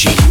G.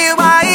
I want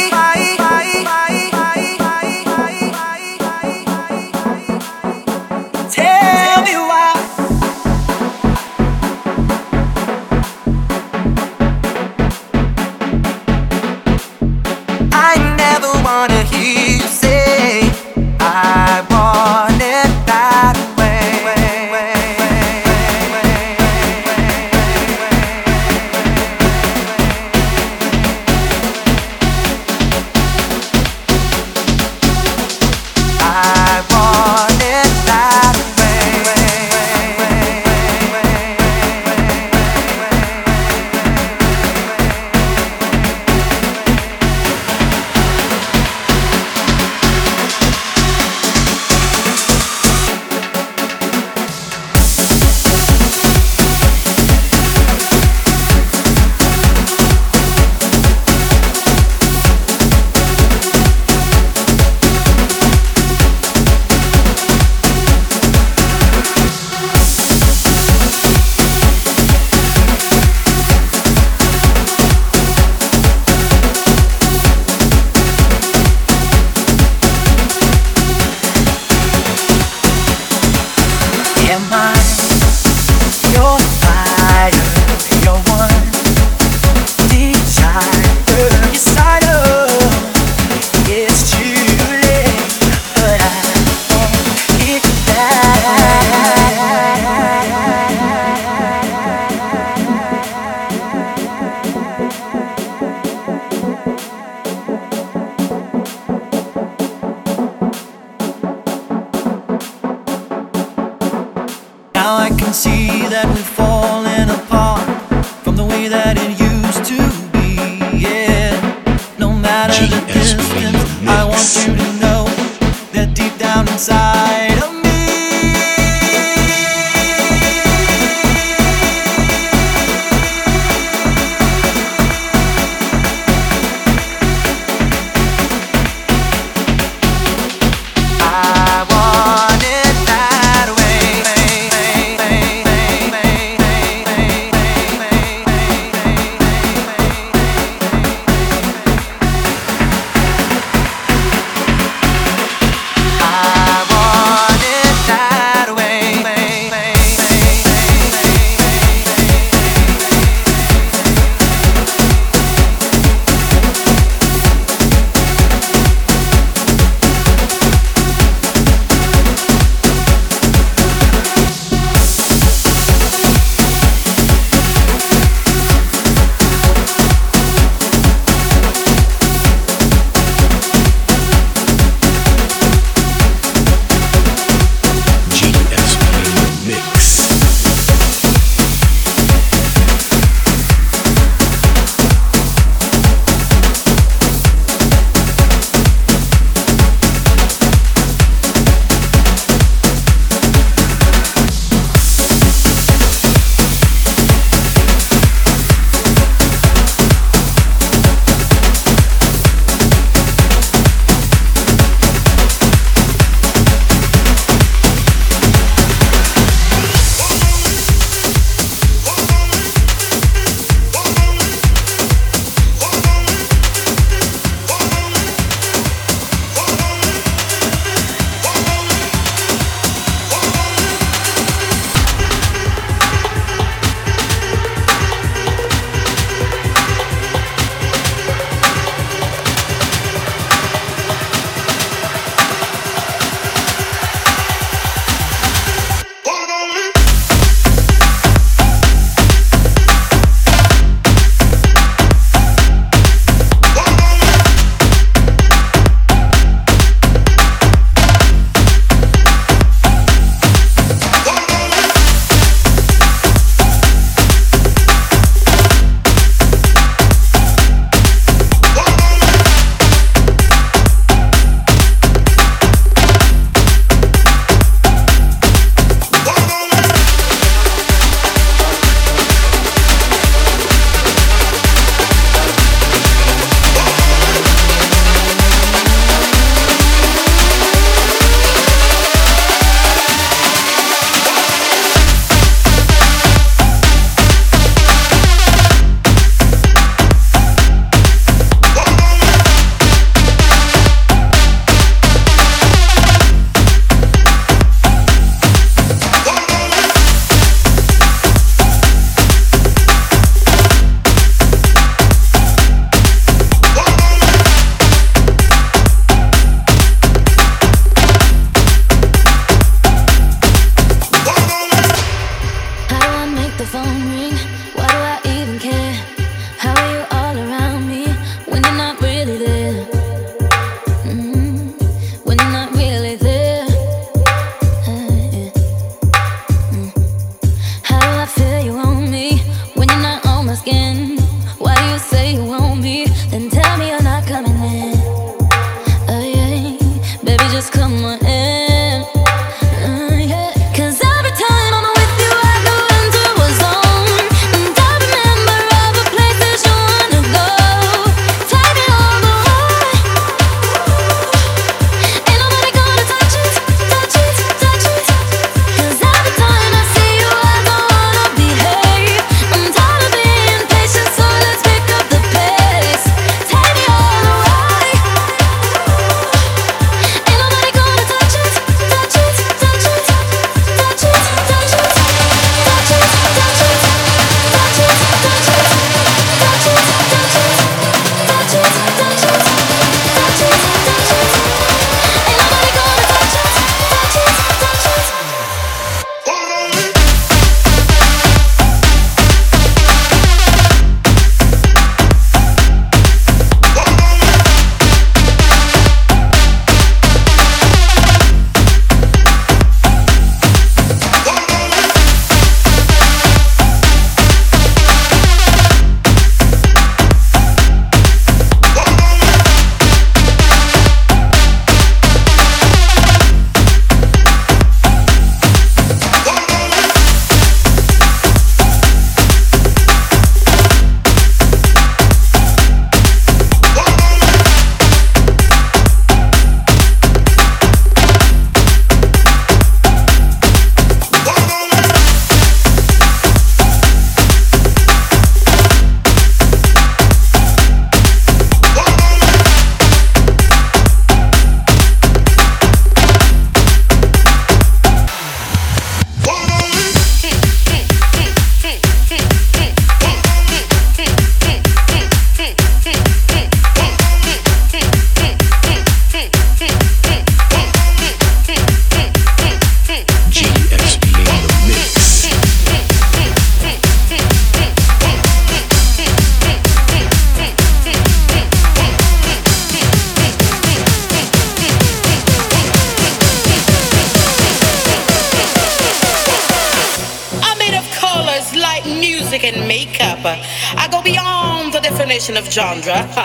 definition of genre.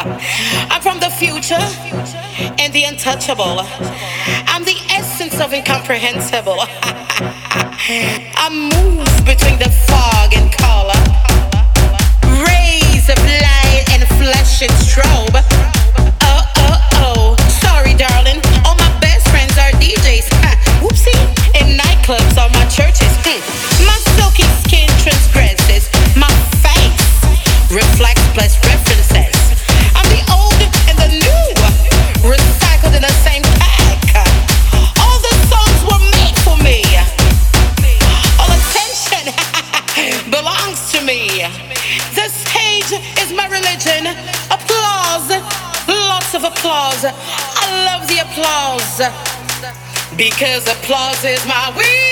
I'm from the future and the untouchable. I'm the essence of incomprehensible. I move between the fog and color, rays of light and flesh and strobe. Oh, oh, oh, sorry, darling. All my best friends are DJs. Whoopsie. In nightclubs or my churches. Hmm. My silky plus references. I'm the old and the new, recycled in the same pack. All the songs were made for me. All attention belongs to me. Stage is my religion. Applause, lots of applause. I love the applause because applause is my weakness.